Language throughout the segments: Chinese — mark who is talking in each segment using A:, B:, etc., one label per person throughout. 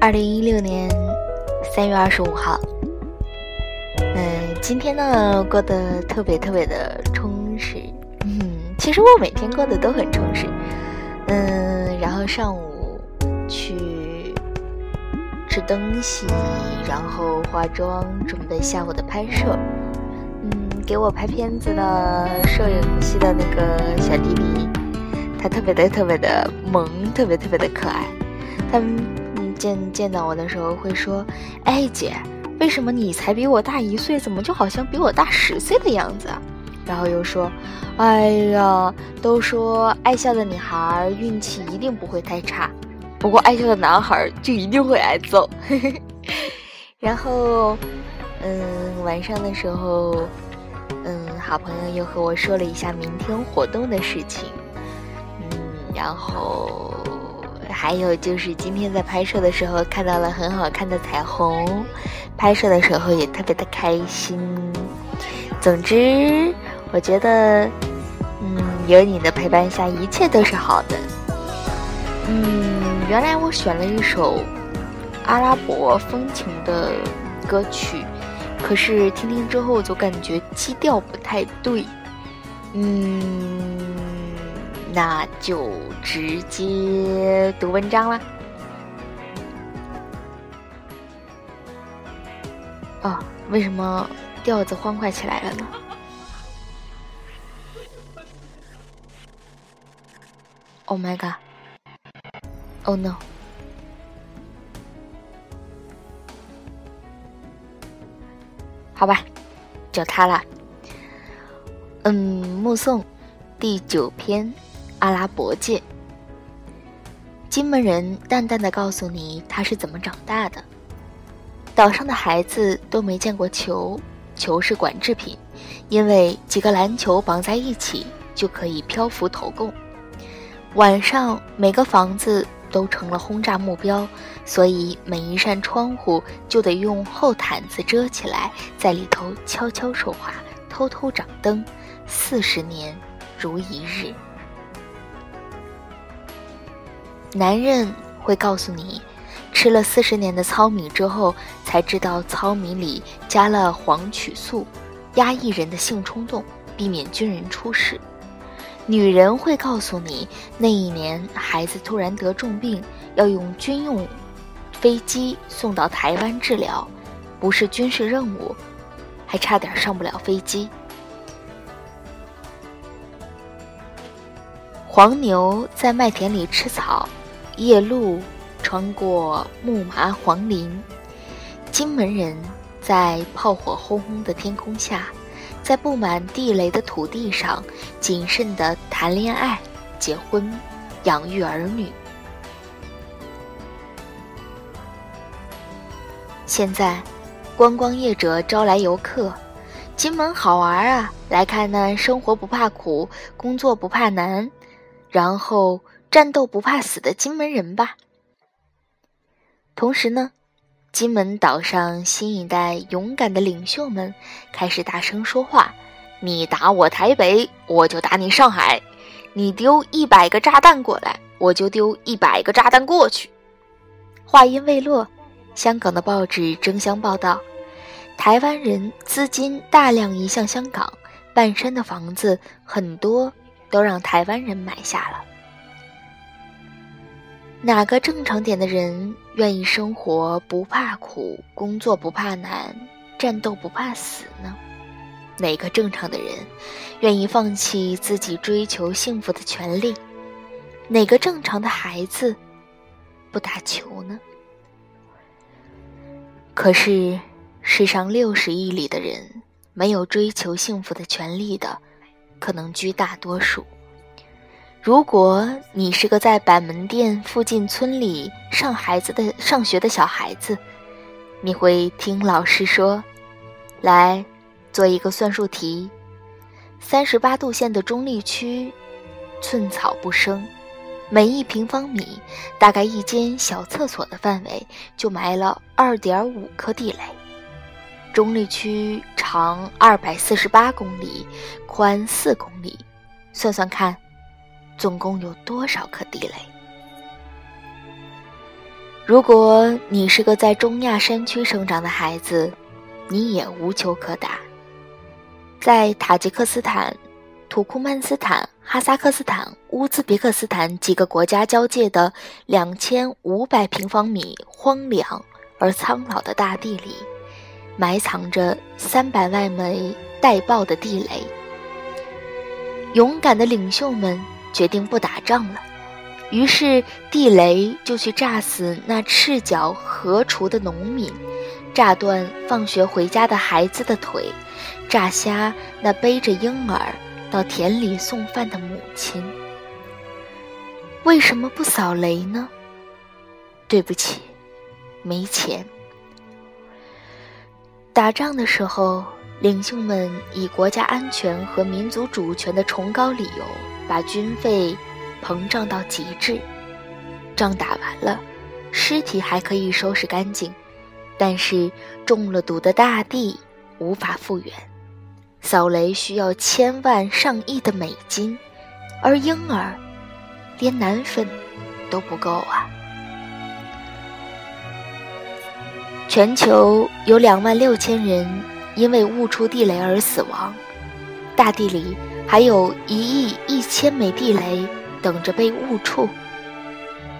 A: 二零一六年三月二十五号，今天呢过得特别特别的充实，嗯，其实我每天过得都很充实，嗯，然后上午去吃东西，然后化妆，准备下午的拍摄，嗯，给我拍片子的摄影系的那个小弟弟，他特别的特别的萌，特别特别的可爱，他们。见见到我的时候会说：“哎，姐，为什么你才比我大一岁，怎么就好像比我大十岁的样子？”然后又说：“哎呀，都说爱笑的女孩运气一定不会太差，不过爱笑的男孩就一定会挨揍。”然后，嗯，晚上的时候，嗯，好朋友又和我说了一下明天活动的事情，嗯，然后。还有就是今天在拍摄的时候看到了很好看的彩虹，拍摄的时候也特别的开心。总之，我觉得，嗯，有你的陪伴下，一切都是好的。嗯，原来我选了一首阿拉伯风情的歌曲，可是听听之后就感觉基调不太对。嗯。那就直接读文章了。哦，为什么调子欢快起来了呢？Oh my god! Oh no! 好吧，就他了。嗯，目送第九篇。阿拉伯界，金门人淡淡的告诉你他是怎么长大的。岛上的孩子都没见过球，球是管制品，因为几个篮球绑在一起就可以漂浮投供。晚上每个房子都成了轰炸目标，所以每一扇窗户就得用厚毯子遮起来，在里头悄悄说话，偷偷掌灯。四十年如一日。男人会告诉你，吃了四十年的糙米之后，才知道糙米里加了黄曲素，压抑人的性冲动，避免军人出事。女人会告诉你，那一年孩子突然得重病，要用军用飞机送到台湾治疗，不是军事任务，还差点上不了飞机。黄牛在麦田里吃草。夜路穿过木麻黄林，金门人在炮火轰轰的天空下，在布满地雷的土地上，谨慎地谈恋爱、结婚、养育儿女。现在，观光业者招来游客，金门好玩啊！来看那生活不怕苦，工作不怕难，然后。战斗不怕死的金门人吧。同时呢，金门岛上新一代勇敢的领袖们开始大声说话：“你打我台北，我就打你上海；你丢一百个炸弹过来，我就丢一百个炸弹过去。”话音未落，香港的报纸争相报道：台湾人资金大量移向香港，半山的房子很多都让台湾人买下了。哪个正常点的人愿意生活不怕苦，工作不怕难，战斗不怕死呢？哪个正常的人愿意放弃自己追求幸福的权利？哪个正常的孩子不打球呢？可是世上六十亿里的人，没有追求幸福的权利的，可能居大多数。如果你是个在板门店附近村里上孩子的上学的小孩子，你会听老师说：“来，做一个算术题。三十八度线的中立区，寸草不生，每一平方米大概一间小厕所的范围就埋了二点五颗地雷。中立区长二百四十八公里，宽四公里，算算看，总共有多少颗地雷？”如果你是个在中亚山区生长的孩子，你也无球可打。在塔吉克斯坦、土库曼斯坦、哈萨克斯坦、乌兹别克斯坦几个国家交界的两千五百平方米荒凉而苍老的大地里，埋藏着三百万枚待爆的地雷。勇敢的领袖们决定不打仗了。于是地雷就去炸死那赤脚河锄的农民，炸断放学回家的孩子的腿，炸瞎那背着婴儿到田里送饭的母亲。为什么不扫雷呢？对不起，没钱。打仗的时候，领袖们以国家安全和民族主权的崇高理由，把军费。膨胀到极致，仗打完了，尸体还可以收拾干净，但是中了毒的大地无法复原，扫雷需要千万上亿的美金，而婴儿连奶粉都不够啊！全球有两万六千人因为误触地雷而死亡，大地里还有一亿一千枚地雷。等着被误触，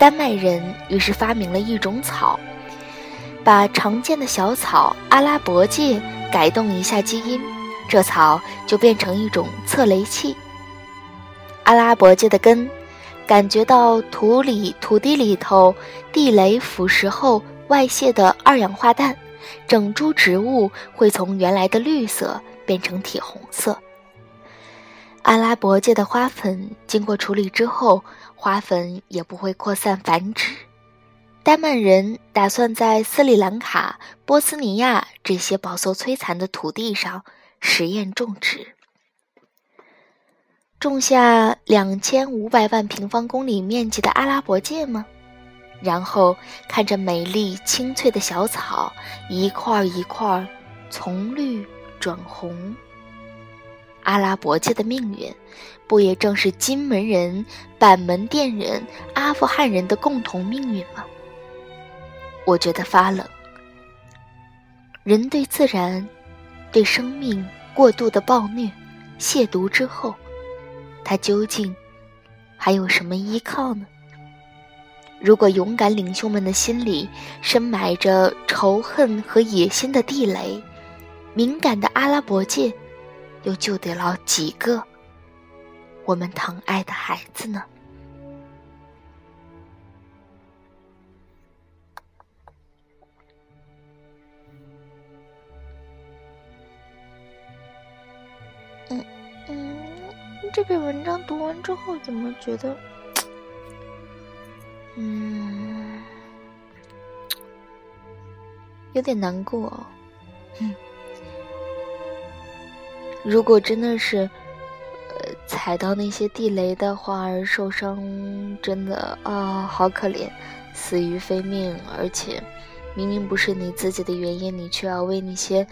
A: 丹麦人于是发明了一种草，把常见的小草阿拉伯芥改动一下基因，这草就变成一种测雷器。阿拉伯芥的根感觉到土里土地里头地雷腐蚀后外泄的二氧化氮，整株植物会从原来的绿色变成铁红色。阿拉伯界的花粉经过处理之后，花粉也不会扩散繁殖。丹麦人打算在斯里兰卡、波斯尼亚这些饱受摧残的土地上实验种植，种下两千五百万平方公里面积的阿拉伯芥吗？然后看着美丽青翠的小草一块一块从绿转红。阿拉伯界的命运，不也正是金门人、板门店人、阿富汗人的共同命运吗？我觉得发冷。人对自然、对生命过度的暴虐、亵渎之后，他究竟还有什么依靠呢？如果勇敢领袖们的心里深埋着仇恨和野心的地雷，敏感的阿拉伯界。又救得了几个我们疼爱的孩子呢？嗯嗯，这篇文章读完之后，怎么觉得，嗯，有点难过，嗯。如果真的是，呃，踩到那些地雷的话而受伤，真的啊，好可怜，死于非命。而且，明明不是你自己的原因，你却要为那些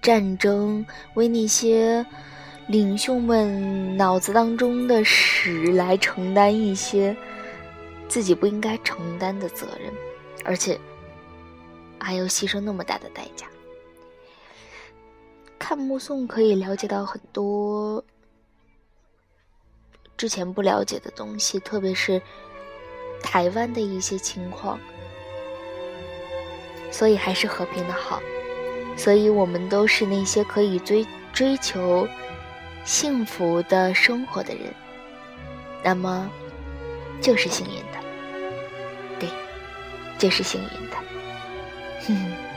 A: 战争、为那些领袖们脑子当中的屎来承担一些自己不应该承担的责任，而且还要牺牲那么大的代价。看目送可以了解到很多之前不了解的东西，特别是台湾的一些情况，所以还是和平的好。所以我们都是那些可以追追求幸福的生活的人，那么就是幸运的，对，就是幸运的，哼。